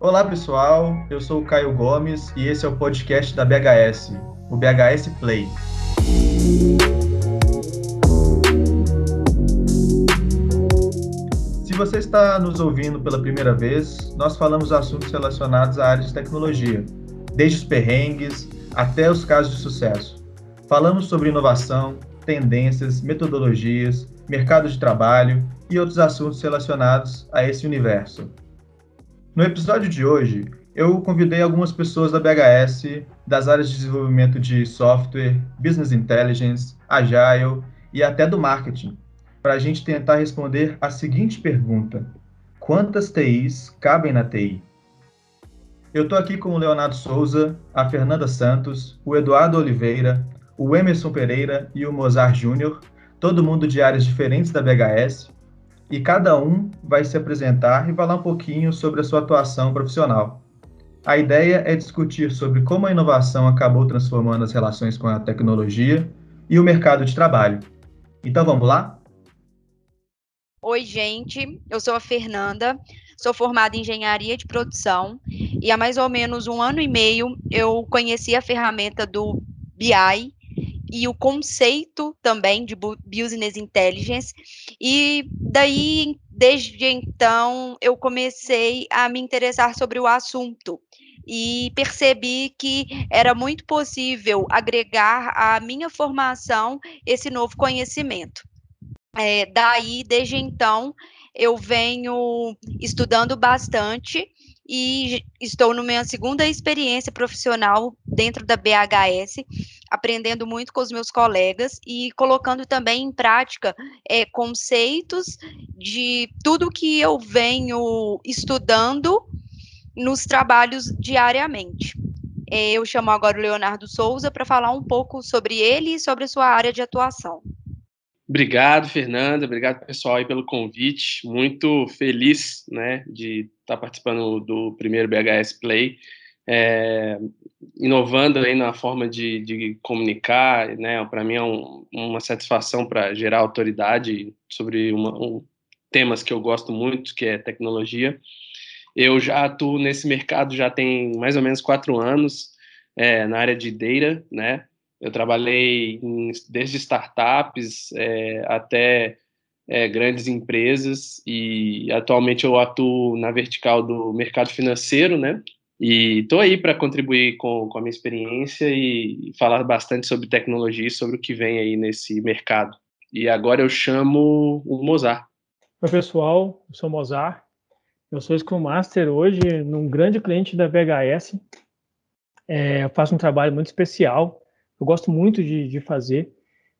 Olá pessoal, eu sou o Caio Gomes e esse é o podcast da BHS, o BHS Play. Se você está nos ouvindo pela primeira vez, nós falamos assuntos relacionados à área de tecnologia, desde os perrengues até os casos de sucesso. Falamos sobre inovação, tendências, metodologias, mercado de trabalho e outros assuntos relacionados a esse universo. No episódio de hoje, eu convidei algumas pessoas da BHS, das áreas de desenvolvimento de software, business intelligence, agile e até do marketing, para a gente tentar responder a seguinte pergunta: quantas TIs cabem na TI? Eu estou aqui com o Leonardo Souza, a Fernanda Santos, o Eduardo Oliveira, o Emerson Pereira e o Mozart Júnior, todo mundo de áreas diferentes da BHS, e cada um vai se apresentar e falar um pouquinho sobre a sua atuação profissional. A ideia é discutir sobre como a inovação acabou transformando as relações com a tecnologia e o mercado de trabalho. Então vamos lá? Oi, gente. Eu sou a Fernanda, sou formada em engenharia de produção e há mais ou menos um ano e meio eu conheci a ferramenta do BI e o conceito também de Business Intelligence. E daí, desde então, eu comecei a me interessar sobre o assunto e percebi que era muito possível agregar à minha formação esse novo conhecimento. É, daí, desde então, eu venho estudando bastante e estou na minha segunda experiência profissional dentro da BHS, aprendendo muito com os meus colegas e colocando também em prática é, conceitos de tudo que eu venho estudando nos trabalhos diariamente. É, eu chamo agora o Leonardo Souza para falar um pouco sobre ele e sobre a sua área de atuação. Obrigado, Fernanda. Obrigado, pessoal, aí pelo convite. Muito feliz né, de estar participando do primeiro BHS Play, é, inovando aí na forma de, de comunicar. Né, para mim é um, uma satisfação para gerar autoridade sobre uma, um, temas que eu gosto muito, que é tecnologia. Eu já atuo nesse mercado já tem mais ou menos quatro anos, é, na área de data, né? Eu trabalhei em, desde startups é, até é, grandes empresas e atualmente eu atuo na vertical do mercado financeiro, né? E estou aí para contribuir com, com a minha experiência e falar bastante sobre tecnologia e sobre o que vem aí nesse mercado. E agora eu chamo o Mozart. Oi, pessoal, eu sou o Mozart. Eu sou Scrum Master hoje num grande cliente da VHS. É, eu faço um trabalho muito especial eu gosto muito de, de fazer.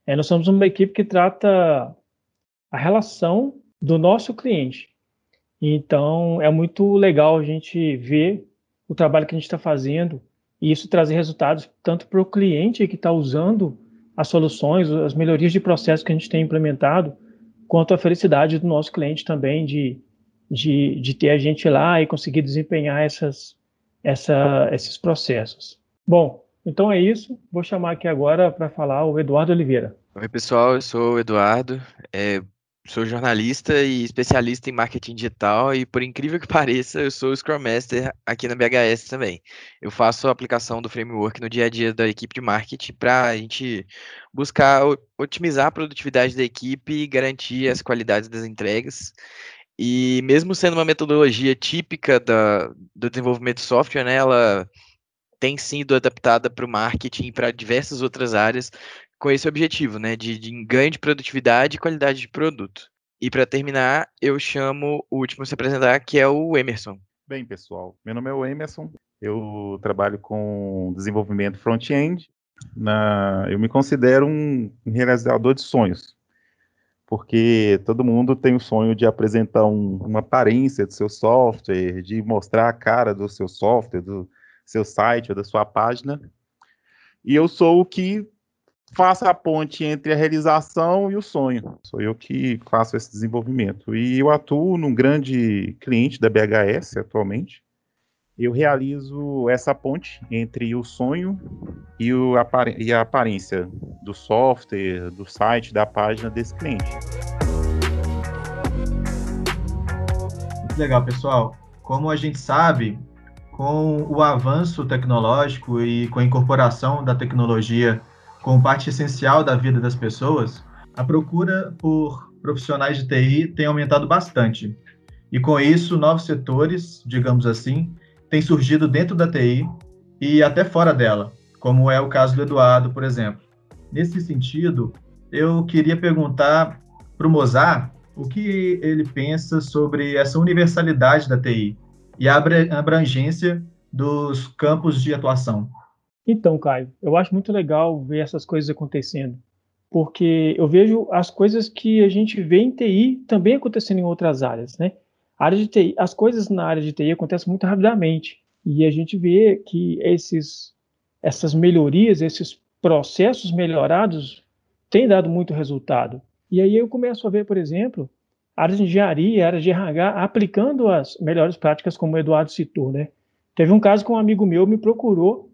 É, nós somos uma equipe que trata a relação do nosso cliente. Então, é muito legal a gente ver o trabalho que a gente está fazendo e isso trazer resultados tanto para o cliente que está usando as soluções, as melhorias de processo que a gente tem implementado, quanto a felicidade do nosso cliente também de, de, de ter a gente lá e conseguir desempenhar essas, essa, esses processos. Bom, então é isso. Vou chamar aqui agora para falar o Eduardo Oliveira. Oi, pessoal. Eu sou o Eduardo. É, sou jornalista e especialista em marketing digital e, por incrível que pareça, eu sou Scrum Master aqui na BHS também. Eu faço a aplicação do framework no dia a dia da equipe de marketing para a gente buscar otimizar a produtividade da equipe e garantir as qualidades das entregas. E mesmo sendo uma metodologia típica da, do desenvolvimento de software, né, ela tem sido adaptada para o marketing e para diversas outras áreas com esse objetivo, né, de, de ganho de produtividade e qualidade de produto. E para terminar, eu chamo o último a se apresentar, que é o Emerson. Bem, pessoal, meu nome é o Emerson, eu trabalho com desenvolvimento front-end. Eu me considero um realizador de sonhos, porque todo mundo tem o sonho de apresentar um, uma aparência do seu software, de mostrar a cara do seu software, do, seu site ou da sua página. E eu sou o que faço a ponte entre a realização e o sonho. Sou eu que faço esse desenvolvimento. E eu atuo num grande cliente da BHS atualmente. Eu realizo essa ponte entre o sonho e, o, e a aparência do software, do site, da página desse cliente. Muito legal, pessoal. como a gente sabe, com o avanço tecnológico e com a incorporação da tecnologia como parte essencial da vida das pessoas, a procura por profissionais de TI tem aumentado bastante. E com isso, novos setores, digamos assim, têm surgido dentro da TI e até fora dela, como é o caso do Eduardo, por exemplo. Nesse sentido, eu queria perguntar para o Mozart o que ele pensa sobre essa universalidade da TI e a abrangência dos campos de atuação. Então, Caio, eu acho muito legal ver essas coisas acontecendo, porque eu vejo as coisas que a gente vê em TI também acontecendo em outras áreas, né? A área de TI, as coisas na área de TI acontecem muito rapidamente e a gente vê que esses, essas melhorias, esses processos melhorados têm dado muito resultado. E aí eu começo a ver, por exemplo, áreas de engenharia, áreas de RH, aplicando as melhores práticas, como o Eduardo citou, né? Teve um caso que um amigo meu me procurou,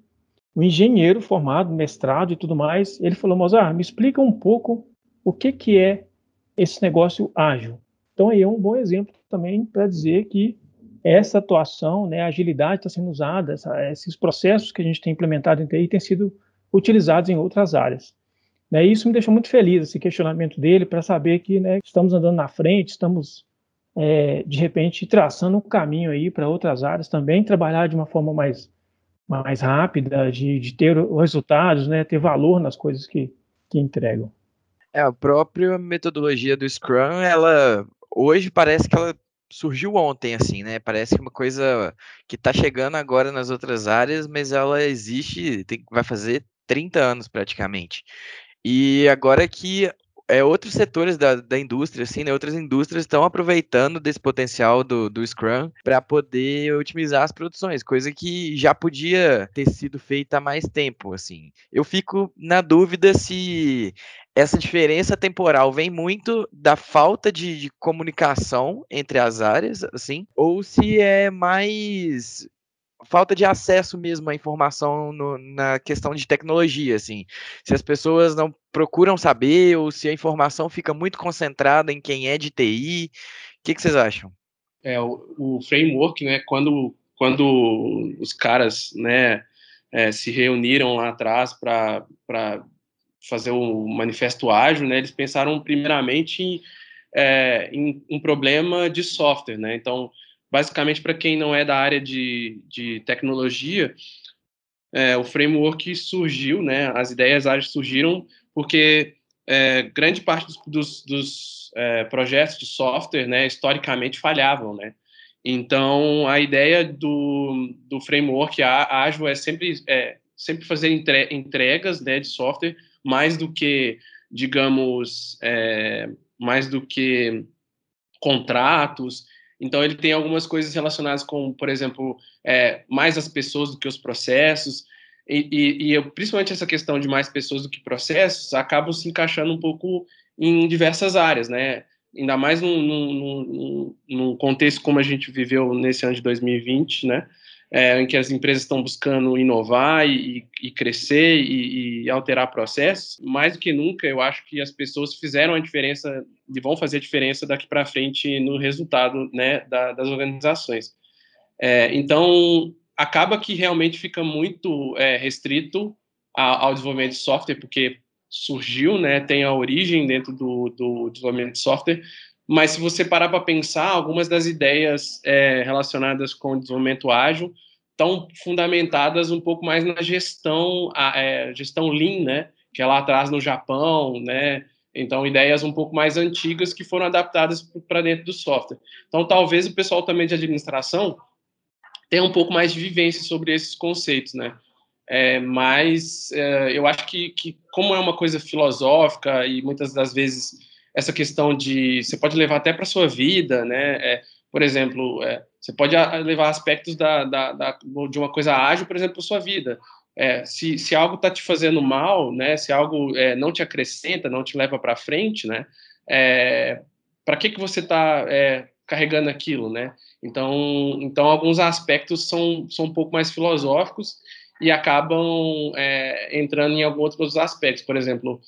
um engenheiro formado, mestrado e tudo mais. Ele falou, Mozart, me explica um pouco o que, que é esse negócio ágil. Então aí é um bom exemplo também para dizer que essa atuação, né, a agilidade está sendo usada, essa, esses processos que a gente tem implementado em TI têm sido utilizados em outras áreas. Né, e isso me deixou muito feliz, esse questionamento dele, para saber que né, estamos andando na frente, estamos, é, de repente, traçando um caminho aí para outras áreas também, trabalhar de uma forma mais, mais rápida, de, de ter resultados, né, ter valor nas coisas que, que entregam. É, a própria metodologia do Scrum, ela hoje parece que ela surgiu ontem, assim, né? Parece que uma coisa que está chegando agora nas outras áreas, mas ela existe, tem, vai fazer 30 anos praticamente. E agora que é, outros setores da, da indústria, assim, né, outras indústrias estão aproveitando desse potencial do, do Scrum para poder otimizar as produções, coisa que já podia ter sido feita há mais tempo, assim. Eu fico na dúvida se essa diferença temporal vem muito da falta de, de comunicação entre as áreas, assim, ou se é mais falta de acesso mesmo à informação no, na questão de tecnologia, assim. Se as pessoas não procuram saber ou se a informação fica muito concentrada em quem é de TI, o que, que vocês acham? É, o, o, framework, né, quando, quando os caras, né, é, se reuniram lá atrás para fazer o manifesto ágil, né, eles pensaram primeiramente em, é, em um problema de software, né, então basicamente, para quem não é da área de, de tecnologia, é, o framework surgiu, né, as ideias ágeis surgiram porque é, grande parte dos, dos, dos é, projetos de software, né, historicamente falhavam, né. Então, a ideia do, do framework ágil é sempre, é, sempre fazer entregas né, de software mais do que, digamos, é, mais do que contratos então, ele tem algumas coisas relacionadas com, por exemplo, é, mais as pessoas do que os processos, e, e, e eu, principalmente essa questão de mais pessoas do que processos, acabam se encaixando um pouco em diversas áreas, né? Ainda mais num, num, num contexto como a gente viveu nesse ano de 2020, né? É, em que as empresas estão buscando inovar e, e crescer e, e, alterar processos, mais do que nunca, eu acho que as pessoas fizeram a diferença e vão fazer a diferença daqui para frente no resultado né, da, das organizações. É, então, acaba que realmente fica muito é, restrito ao, ao desenvolvimento de software, porque surgiu, né, tem a origem dentro do, do desenvolvimento de software, mas se você parar para pensar, algumas das ideias é, relacionadas com o desenvolvimento ágil estão fundamentadas um pouco mais na gestão, a, é, gestão Lean, né? Que é lá atrás no Japão, né? Então, ideias um pouco mais antigas que foram adaptadas para dentro do software. Então, talvez o pessoal também de administração tenha um pouco mais de vivência sobre esses conceitos, né? É, mas é, eu acho que, que, como é uma coisa filosófica e muitas das vezes essa questão de você pode levar até para sua vida, né? É, por exemplo, é, você pode levar aspectos da, da, da, de uma coisa ágil, por exemplo, para sua vida. É, se, se algo está te fazendo mal, né? Se algo é, não te acrescenta, não te leva para frente, né? É, para que que você está é, carregando aquilo, né? Então, então alguns aspectos são, são um pouco mais filosóficos e acabam entrando em alguns outros aspectos. Por exemplo,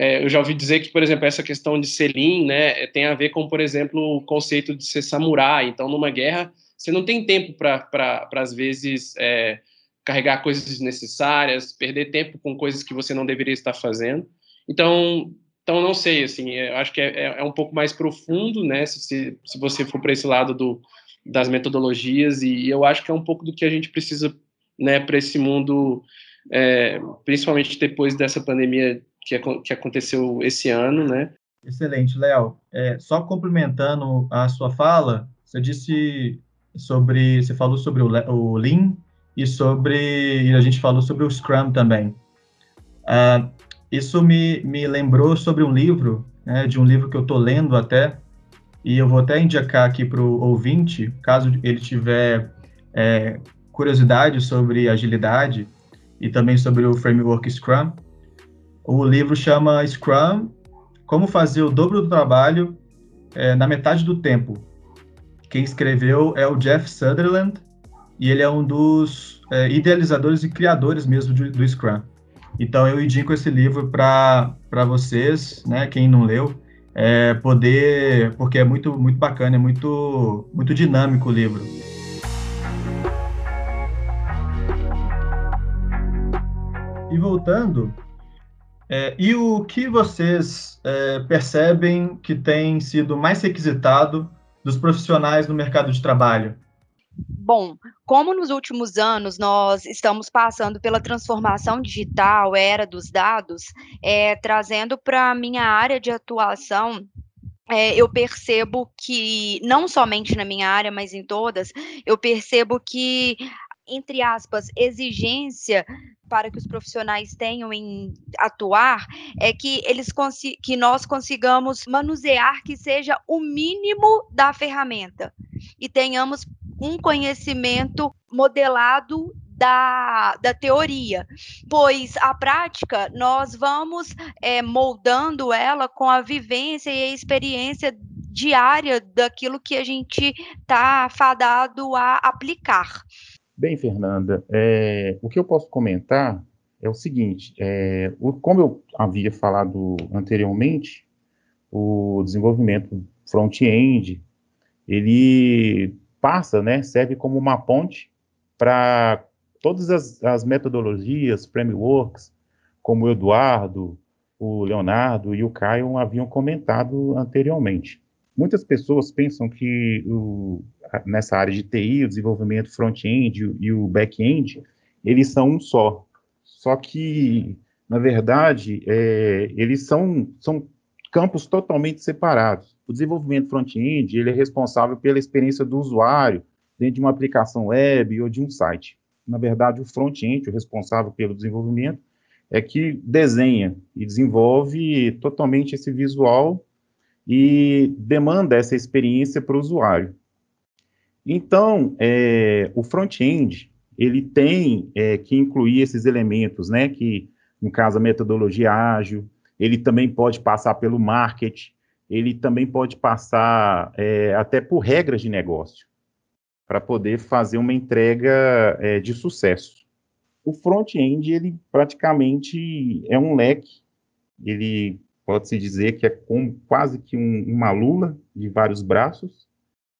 é, eu já ouvi dizer que, por exemplo, essa questão de selim, né, tem a ver com, por exemplo, o conceito de ser samurai. Então, numa guerra, você não tem tempo para, às vezes, é, carregar coisas desnecessárias, perder tempo com coisas que você não deveria estar fazendo. Então, então não sei, assim, eu acho que é, é, é um pouco mais profundo, né, se, se você for para esse lado do, das metodologias, e eu acho que é um pouco do que a gente precisa, né, para esse mundo, é, principalmente depois dessa pandemia que, que aconteceu esse ano, né. Excelente, Léo. É, só complementando a sua fala, você disse sobre, você falou sobre o, o Lean e sobre, e a gente falou sobre o Scrum também. Uh, isso me, me lembrou sobre um livro, né, de um livro que eu estou lendo até, e eu vou até indicar aqui para o ouvinte, caso ele tiver é, curiosidade sobre agilidade e também sobre o framework Scrum. O livro chama Scrum: Como Fazer o Dobro do Trabalho é, na Metade do Tempo, quem escreveu é o Jeff Sutherland, e ele é um dos é, idealizadores e criadores mesmo do, do Scrum. Então eu indico esse livro para vocês, né, quem não leu, é, poder, porque é muito muito bacana, é muito muito dinâmico o livro. E voltando, é, e o que vocês é, percebem que tem sido mais requisitado dos profissionais no mercado de trabalho? Bom, como nos últimos anos nós estamos passando pela transformação digital, era dos dados, é, trazendo para a minha área de atuação é, eu percebo que, não somente na minha área, mas em todas, eu percebo que, entre aspas, exigência para que os profissionais tenham em atuar é que eles que nós consigamos manusear que seja o mínimo da ferramenta e tenhamos um conhecimento modelado da, da teoria, pois a prática nós vamos é, moldando ela com a vivência e a experiência diária daquilo que a gente está fadado a aplicar. Bem, Fernanda, é, o que eu posso comentar é o seguinte: é, o, como eu havia falado anteriormente, o desenvolvimento front-end ele passa, né, serve como uma ponte para todas as, as, metodologias, frameworks, como o Eduardo, o Leonardo e o Caio haviam comentado anteriormente. Muitas pessoas pensam que o, nessa área de TI, o desenvolvimento front-end e o back-end, eles são um só. Só que, na verdade, é, eles são, são campos totalmente separados. O desenvolvimento front-end, ele é responsável pela experiência do usuário dentro de uma aplicação web ou de um site. Na verdade, o front-end, o responsável pelo desenvolvimento, é que desenha e desenvolve totalmente esse visual e demanda essa experiência para o usuário. Então, é, o front-end, ele tem é, que incluir esses elementos, né, que, no caso, a metodologia ágil, ele também pode passar pelo marketing, ele também pode passar é, até por regras de negócio, para poder fazer uma entrega é, de sucesso. O front-end, ele praticamente é um leque, ele pode-se dizer que é como quase que um, uma lula de vários braços,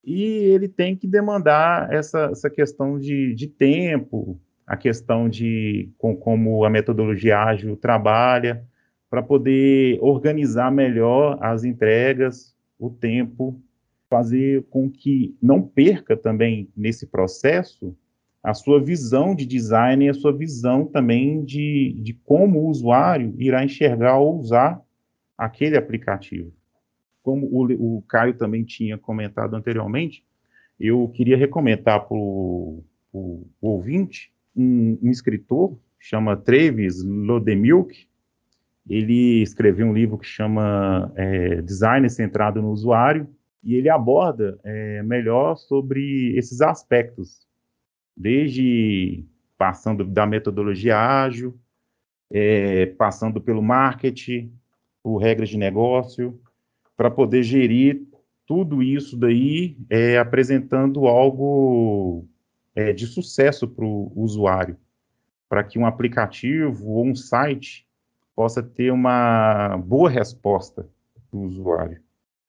e ele tem que demandar essa, essa questão de, de tempo, a questão de com, como a metodologia ágil trabalha, para poder organizar melhor as entregas, o tempo, fazer com que não perca também nesse processo a sua visão de design e a sua visão também de, de como o usuário irá enxergar ou usar aquele aplicativo. Como o, o Caio também tinha comentado anteriormente, eu queria recomendar para o ouvinte um, um, escritor, chama Travis Lodemilk, ele escreveu um livro que chama é, Design Centrado no Usuário, e ele aborda é, melhor sobre esses aspectos, desde passando da metodologia ágil, é, passando pelo marketing, por regras de negócio, para poder gerir tudo isso daí, é, apresentando algo é, de sucesso para o usuário, para que um aplicativo ou um site possa ter uma boa resposta do usuário.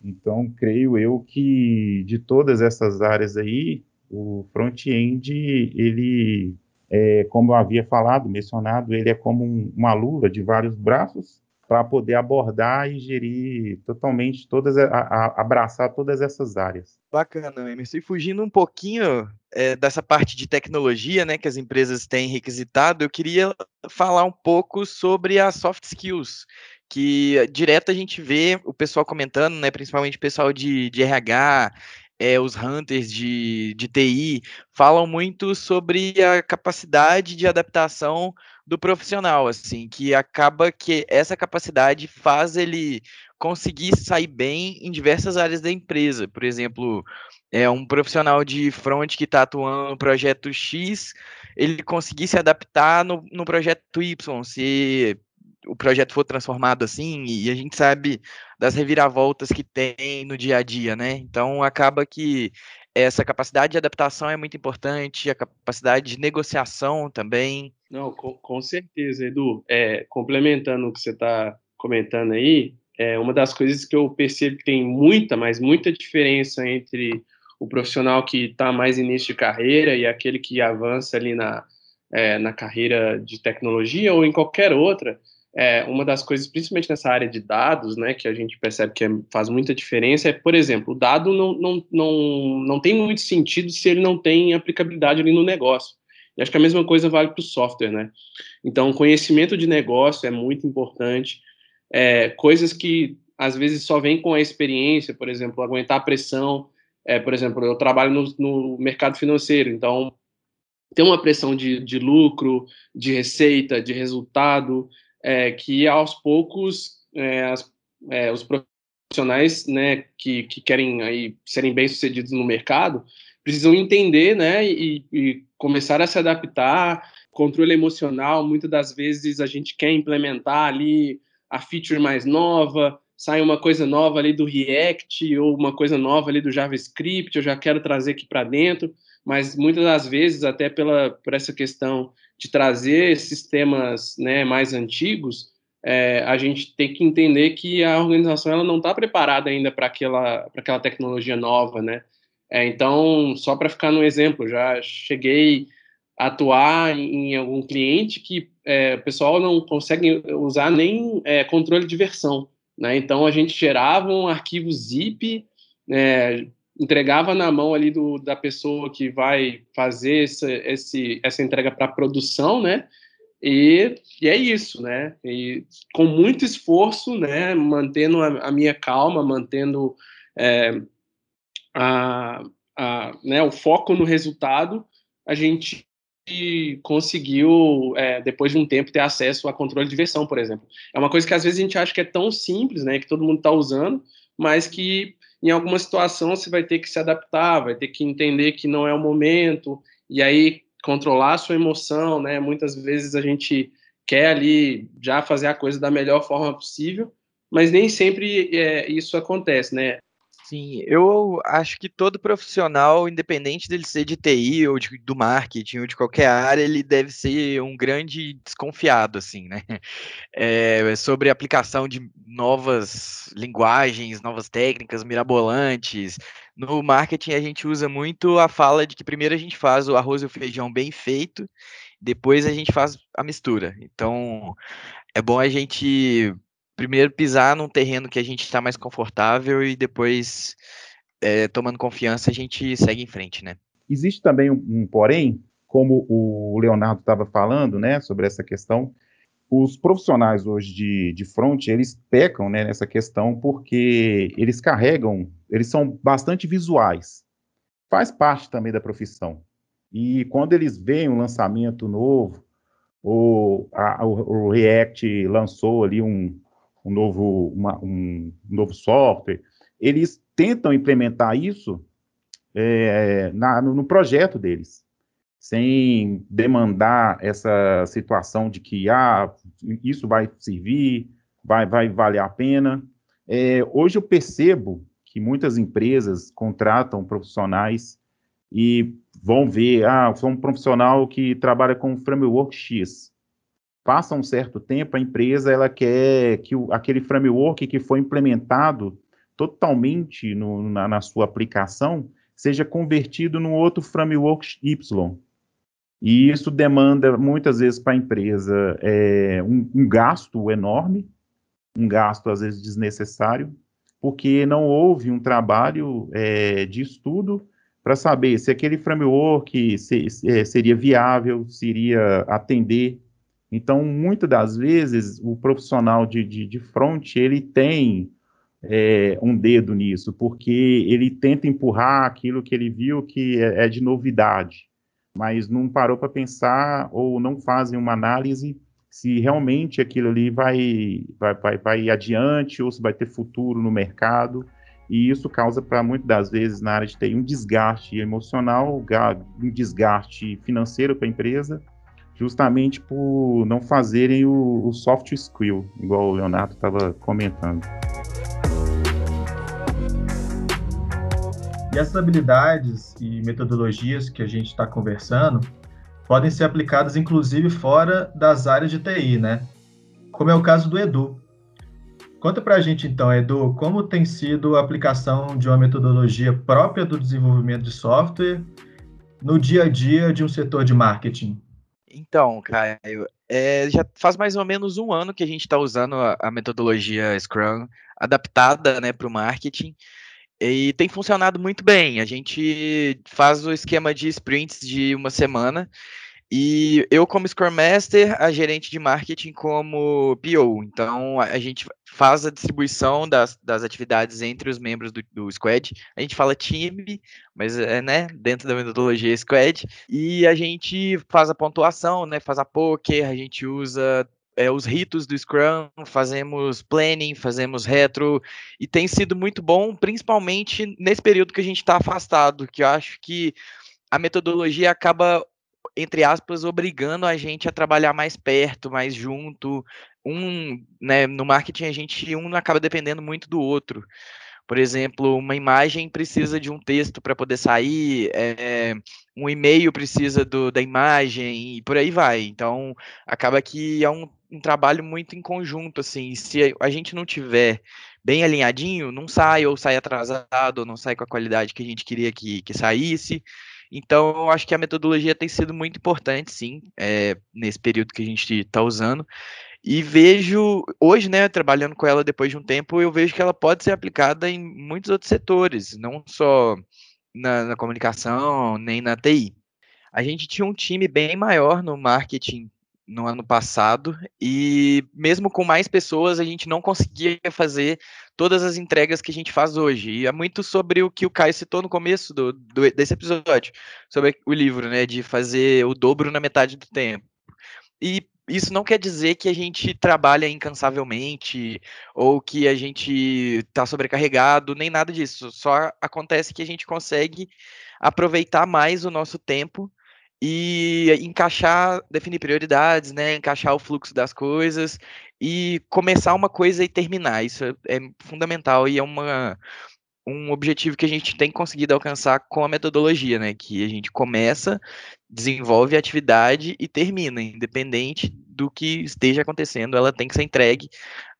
Então, creio eu que de todas essas áreas aí, O front-end, ele, é, como eu havia falado, mencionado, ele é como um, uma luva de vários braços para poder abordar e gerir totalmente todas, a, a, abraçar todas essas áreas. Bacana, Emerson. E fugindo um pouquinho é, dessa parte de tecnologia, né, que as empresas têm requisitado, eu queria falar um pouco sobre as soft skills, que direto a gente vê o pessoal comentando, né, principalmente o pessoal de, de RH, é, os hunters de, de TI, falam muito sobre a capacidade de adaptação do profissional, assim, que acaba que essa capacidade faz ele conseguir sair bem em diversas áreas da empresa. Por exemplo, é um profissional de front que está atuando no projeto X, ele conseguir se adaptar no, no projeto Y, se o projeto for transformado assim, e a gente sabe das reviravoltas que tem no dia a dia, né? Então acaba que essa capacidade de adaptação é muito importante, a capacidade de negociação também. Não, com, com certeza, Edu. É, complementando o que você está comentando aí, é uma das coisas que eu percebo que tem muita, mas muita diferença entre o profissional que está mais início de carreira e aquele que avança ali na, é, na carreira de tecnologia ou em qualquer outra, é, uma das coisas, principalmente nessa área de dados, né, que a gente percebe que é, faz muita diferença, é, por exemplo, o dado não, não, não, não tem muito sentido se ele não tem aplicabilidade ali no negócio. E acho que a mesma coisa vale para o software, né? Então, conhecimento de negócio é muito importante. É, coisas que às vezes só vem com a experiência, por exemplo, aguentar a pressão. É, por exemplo, eu trabalho no, no mercado financeiro, então tem uma pressão de, de lucro, de receita, de resultado, é, que aos poucos é, as, é, os profissionais né, que, que querem aí serem bem-sucedidos no mercado precisam entender né, e, e começar a se adaptar. Controle emocional, muitas das vezes a gente quer implementar ali a feature mais nova, sai uma coisa nova ali do React ou uma coisa nova ali do JavaScript, eu já quero trazer aqui para dentro, mas muitas das vezes, até pela, por essa questão de trazer sistemas né, mais antigos, é, a gente tem que entender que a organização ela não está preparada ainda para aquela, aquela tecnologia nova, né? É, então, só para ficar no exemplo, já cheguei a atuar em, algum cliente que é, o pessoal não consegue usar nem é, controle de versão, né? Então, a gente gerava um arquivo zip, né, entregava na mão ali do, da pessoa que vai fazer essa, esse, essa entrega para produção, né? E, e, é isso, né? E com muito esforço, né? Mantendo a, a minha calma, mantendo é, a, a, né, o foco no resultado, a gente conseguiu, é, depois de um tempo, ter acesso a controle de versão, por exemplo. É uma coisa que às vezes a gente acha que é tão simples, né? Que todo mundo está usando, mas que em alguma situação você vai ter que se adaptar, vai ter que entender que não é o momento, e aí controlar a sua emoção, né? Muitas vezes a gente quer ali já fazer a coisa da melhor forma possível, mas nem sempre é, isso acontece, né? Sim, eu acho que todo profissional, independente dele ser de TI ou de, do marketing ou de qualquer área, ele deve ser um grande desconfiado, assim, né? É, sobre a aplicação de novas linguagens, novas técnicas mirabolantes. No marketing, a gente usa muito a fala de que primeiro a gente faz o arroz e o feijão bem feito, depois a gente faz a mistura. Então, é bom a gente primeiro pisar num terreno que a gente está mais confortável e depois, é, tomando confiança, a gente segue em frente, né? Existe também um, um porém, como o Leonardo estava falando, né, sobre essa questão, os profissionais hoje de, de front, eles pecam né, nessa questão porque eles carregam, eles são bastante visuais. Faz parte também da profissão. E quando eles veem um lançamento novo, ou a, o, o React lançou ali um, um novo, uma, um novo software, eles tentam implementar isso é, na, no, no, projeto deles, sem demandar essa situação de que ah, isso vai servir, vai, vai valer a pena. É, hoje eu percebo que muitas empresas contratam profissionais e vão ver, ah, sou um profissional que trabalha com framework X passa um certo tempo, a empresa ela quer que o, aquele framework que foi implementado totalmente no, na, na, sua aplicação seja convertido num outro framework Y. E isso demanda, muitas vezes, para a empresa é, um, um gasto enorme, um gasto, às vezes, desnecessário, porque não houve um trabalho é, de estudo para saber se aquele framework se, se, é, seria viável, se iria atender. Então, muitas das vezes, o profissional de, de, de front, ele tem é, um dedo nisso, porque ele tenta empurrar aquilo que ele viu que é, é de novidade, mas não parou para pensar ou não fazem uma análise se realmente aquilo ali vai, vai, vai, vai adiante ou se vai ter futuro no mercado. E isso causa, para muitas das vezes, na área de TI, um desgaste emocional, um desgaste financeiro para a empresa, justamente por não fazerem o, o soft skill, igual o Leonardo estava comentando. E essas habilidades e metodologias que a gente está conversando podem ser aplicadas inclusive fora das áreas de TI, né? Como é o caso do Edu. Conta para a gente então, Edu, como tem sido a aplicação de uma metodologia própria do desenvolvimento de software no dia a dia de um setor de marketing? Então, Caio, é, já faz mais ou menos um ano que a gente está usando a, a, metodologia Scrum adaptada né, para o marketing. E tem funcionado muito bem. A gente faz o esquema de sprints de uma semana. E eu, como Scrum Master, a gerente de marketing como PO. Então, a gente faz a distribuição das, das atividades entre os membros do, do squad. A gente fala time, mas é, né, dentro da metodologia squad. E a gente faz a pontuação, né, faz a poker, a gente usa é, os ritos do Scrum, fazemos planning, fazemos retro, e tem sido muito bom, principalmente nesse período que a gente está afastado, que eu acho que a metodologia acaba, entre aspas, obrigando a gente a trabalhar mais perto, mais junto. Um, né, no marketing a gente um acaba dependendo muito do outro. Por exemplo, uma imagem precisa de um texto para poder sair, é, um e-mail precisa do, da imagem e por aí vai. Então, acaba que é um, um trabalho muito em conjunto, assim. Se a gente não tiver bem alinhadinho, não sai ou sai atrasado, ou não sai com a qualidade que a gente queria que, que saísse. Então, eu acho que a metodologia tem sido muito importante, sim, é, nesse período que a gente está usando. E vejo, hoje, né, trabalhando com ela depois de um tempo, eu vejo que ela pode ser aplicada em muitos outros setores, não só na, na comunicação, nem na TI. A gente tinha um time bem maior no marketing no ano passado e mesmo com mais pessoas a gente não conseguia fazer todas as entregas que a gente faz hoje. E é muito sobre o que o Caio citou no começo do, do, desse episódio, sobre o livro, né, de fazer o dobro na metade do tempo. E isso não quer dizer que a gente trabalha incansavelmente ou que a gente está sobrecarregado, nem nada disso. Só acontece que a gente consegue aproveitar mais o nosso tempo e encaixar, definir prioridades, né? Encaixar o fluxo das coisas e começar uma coisa e terminar. Isso é, fundamental e é uma, um objetivo que a gente tem conseguido alcançar com a metodologia, né? Que a gente começa, desenvolve a atividade e termina, independente do que esteja acontecendo, ela tem que ser entregue.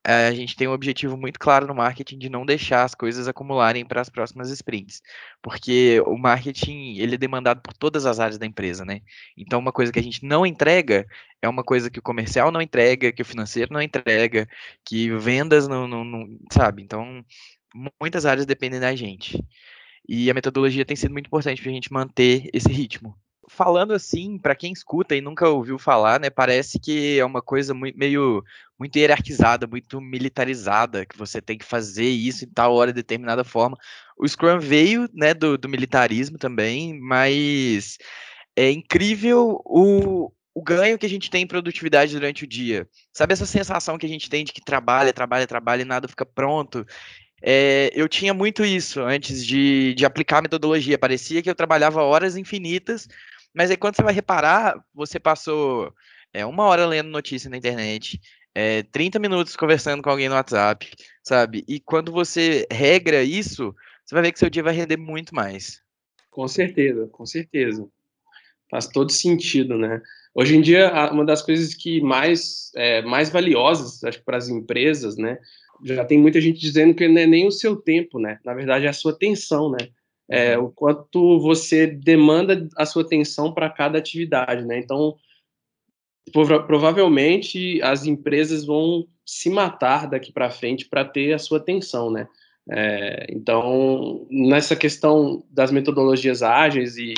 A gente tem um objetivo muito claro no marketing de não deixar as coisas acumularem para as próximas sprints, porque o marketing ele é demandado por todas as áreas da empresa, né? Então uma coisa que a gente não entrega é uma coisa que o comercial não entrega, que o financeiro não entrega, que vendas não, não, não sabe? Então muitas áreas dependem da gente. E a metodologia tem sido muito importante para a gente manter esse ritmo. Falando assim, para quem escuta e nunca ouviu falar, né, parece que é uma coisa muito, meio muito hierarquizada, muito militarizada, que você tem que fazer isso em tal hora, de determinada forma. O Scrum veio, né, do, do militarismo também, mas é incrível o, o ganho que a gente tem em produtividade durante o dia. Sabe essa sensação que a gente tem de que trabalha, trabalha, trabalha e nada fica pronto? É, eu tinha muito isso antes de, de aplicar a metodologia. Parecia que eu trabalhava horas infinitas, mas aí quando você vai reparar, você passou é, uma hora lendo notícia na internet, é, 30 minutos conversando com alguém no WhatsApp, sabe? E quando você regra isso, você vai ver que seu dia vai render muito mais. Com certeza, com certeza. Faz todo sentido, né? Hoje em dia, uma das coisas que mais, é, mais valiosas, acho que para as empresas, né, já tem muita gente dizendo que não é nem o seu tempo, né? Na verdade, é a sua atenção, né? É, o quanto você demanda a sua atenção para cada atividade, né? Então, provavelmente as empresas vão se matar daqui para frente para ter a sua atenção, né? É, então, nessa questão das metodologias ágeis e,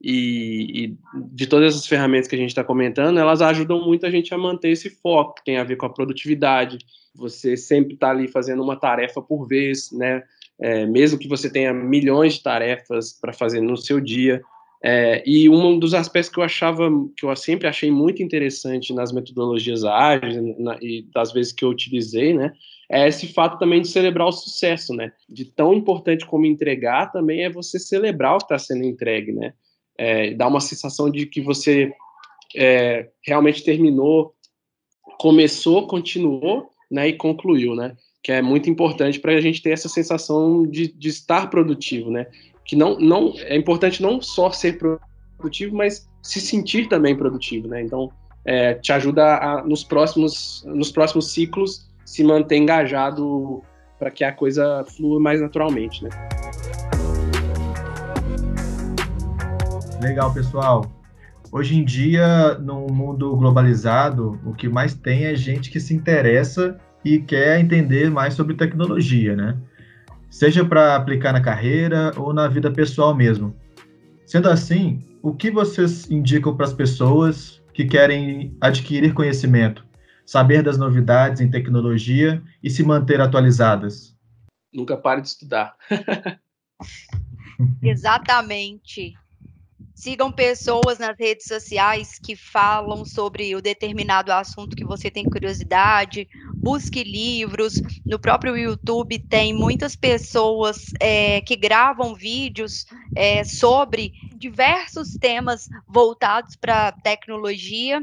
e, e de todas as ferramentas que a gente está comentando, elas ajudam muito a gente a manter esse foco, que tem a ver com a produtividade. Você sempre está ali fazendo uma tarefa por vez, né? É, mesmo que você tenha milhões de tarefas para fazer no seu dia, é, e um dos aspectos que eu achava, que eu sempre achei muito interessante nas metodologias ágeis na, e das vezes que eu utilizei, né, é esse fato também de celebrar o sucesso, né, de tão importante como entregar também é você celebrar o que está sendo entregue, né, é, dar uma sensação de que você é, realmente terminou, começou, continuou, né, e concluiu, né, que é muito importante para a gente ter essa sensação de, de estar produtivo, né, que não, não é importante não só ser produtivo, mas se sentir também produtivo, né? Então, é, te ajuda a, nos próximos nos próximos ciclos se manter engajado para que a coisa flua mais naturalmente, né? Legal, pessoal. Hoje em dia, num mundo globalizado, o que mais tem é gente que se interessa e quer entender mais sobre tecnologia, né? seja para aplicar na carreira ou na vida pessoal mesmo. Sendo assim, o que vocês indicam para as pessoas que querem adquirir conhecimento, saber das novidades em tecnologia e se manter atualizadas? Nunca pare de estudar. Exatamente. Sigam pessoas nas redes sociais que falam sobre o determinado assunto que você tem curiosidade. Busque livros. No próprio YouTube tem muitas pessoas é, que gravam vídeos é, sobre diversos temas voltados para tecnologia.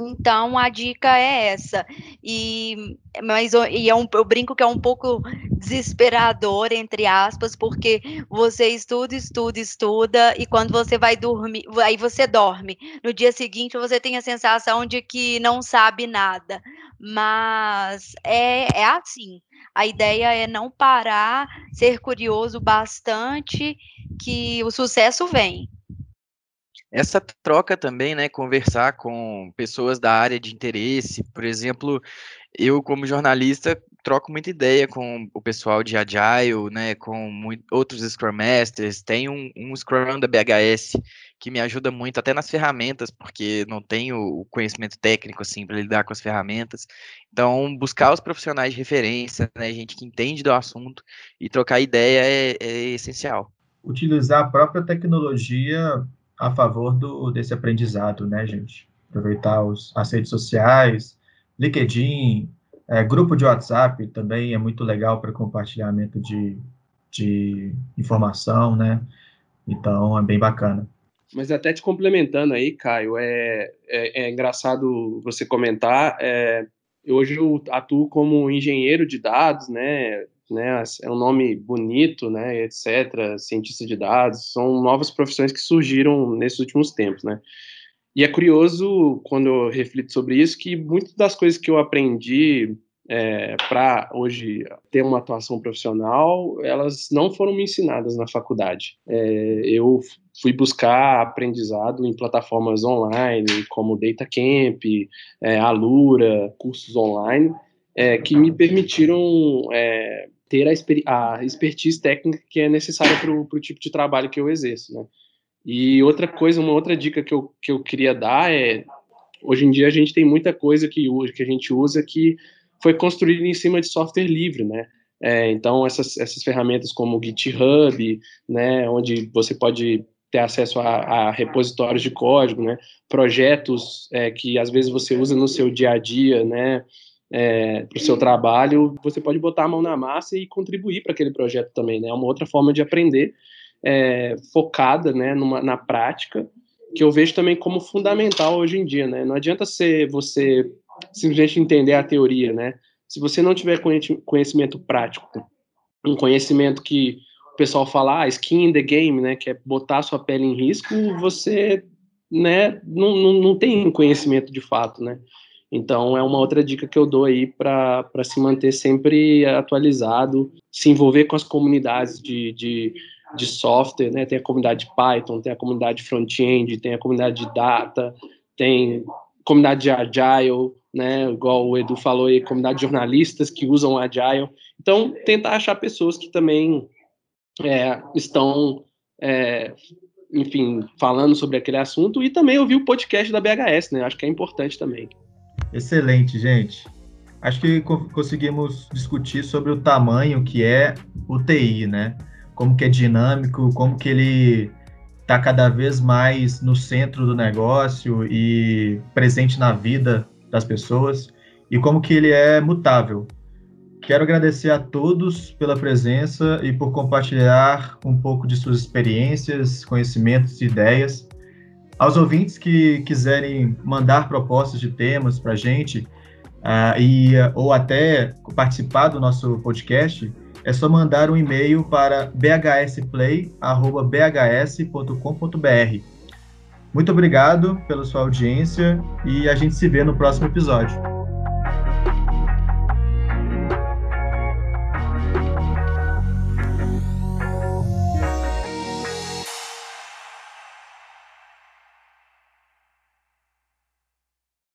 Então a dica é essa. E mas e é um, eu brinco que é um pouco desesperador entre aspas, porque você estuda, estuda, estuda e quando você vai dormir, aí você dorme. No dia seguinte você tem a sensação de que não sabe nada. Mas é, é assim. A ideia é não parar, ser curioso bastante que o sucesso vem. Essa troca também, né, conversar com pessoas da área de interesse, por exemplo, eu como jornalista troco muita ideia com o pessoal de Agile, né, com muito, outros Scrum Masters, tem um, um Scrum da BHS que me ajuda muito até nas ferramentas, porque não tenho o conhecimento técnico assim para lidar com as ferramentas. Então, buscar os profissionais de referência, né, gente que entende do assunto e trocar ideia é, é essencial. Utilizar a própria tecnologia a favor do, desse aprendizado, né, gente? Aproveitar os, as redes sociais, LinkedIn, é, grupo de WhatsApp também é muito legal para compartilhamento de, de informação, né? Então, é bem bacana. Mas até te complementando aí, Caio, é, é, é engraçado você comentar. É, hoje eu atuo como engenheiro de dados, né? Né, é um nome bonito, né, etc., cientista de dados, são novas profissões que surgiram nesses últimos tempos, né. E é curioso, quando eu reflito sobre isso, que muitas das coisas que eu aprendi é, para hoje ter uma atuação profissional, elas não foram me ensinadas na faculdade. É, eu fui buscar aprendizado em plataformas online, como DataCamp, é, Alura, cursos online, é, que me permitiram é, ter a, a expertise técnica que é necessária para o tipo de trabalho que eu exerço, né? E outra coisa, uma outra dica que eu, que eu queria dar é, hoje em dia a gente tem muita coisa que, que a gente usa que foi construída em cima de software livre, né? É, então, essas, essas ferramentas como o GitHub, né, onde você pode ter acesso a, a repositórios de código, né, projetos é, que às vezes você usa no seu dia a dia, né, é, para o seu trabalho, você pode botar a mão na massa e contribuir para aquele projeto também, né? É uma outra forma de aprender é, focada, né, numa, na prática, que eu vejo também como fundamental hoje em dia, né? Não adianta ser você simplesmente entender a teoria, né? Se você não tiver conhecimento prático, um conhecimento que o pessoal fala, ah, skin in the game, né, que é botar sua pele em risco, você, né, não, não, não tem conhecimento de fato, né? Então, é uma outra dica que eu dou aí para se manter sempre atualizado, se envolver com as comunidades de, de de software, né? Tem a comunidade Python, tem a comunidade front-end, tem a comunidade de data, tem comunidade de agile, né? Igual o Edu falou aí, comunidade de jornalistas que usam agile. Então, tentar achar pessoas que também é, estão, é, enfim, falando sobre aquele assunto e também ouvir o podcast da BHS, né? Acho que é importante também. Excelente, gente. Acho que conseguimos discutir sobre o tamanho que é o TI, né? Como que é dinâmico, como que ele está cada vez mais no centro do negócio e presente na vida das pessoas e como que ele é mutável. Quero agradecer a todos pela presença e por compartilhar um pouco de suas experiências, conhecimentos e ideias. Aos ouvintes que quiserem mandar propostas de temas para a gente uh, e, ou até participar do nosso podcast, é só mandar um e-mail para bhsplay.bhs.com.br. Muito obrigado pela sua audiência e a gente se vê no próximo episódio.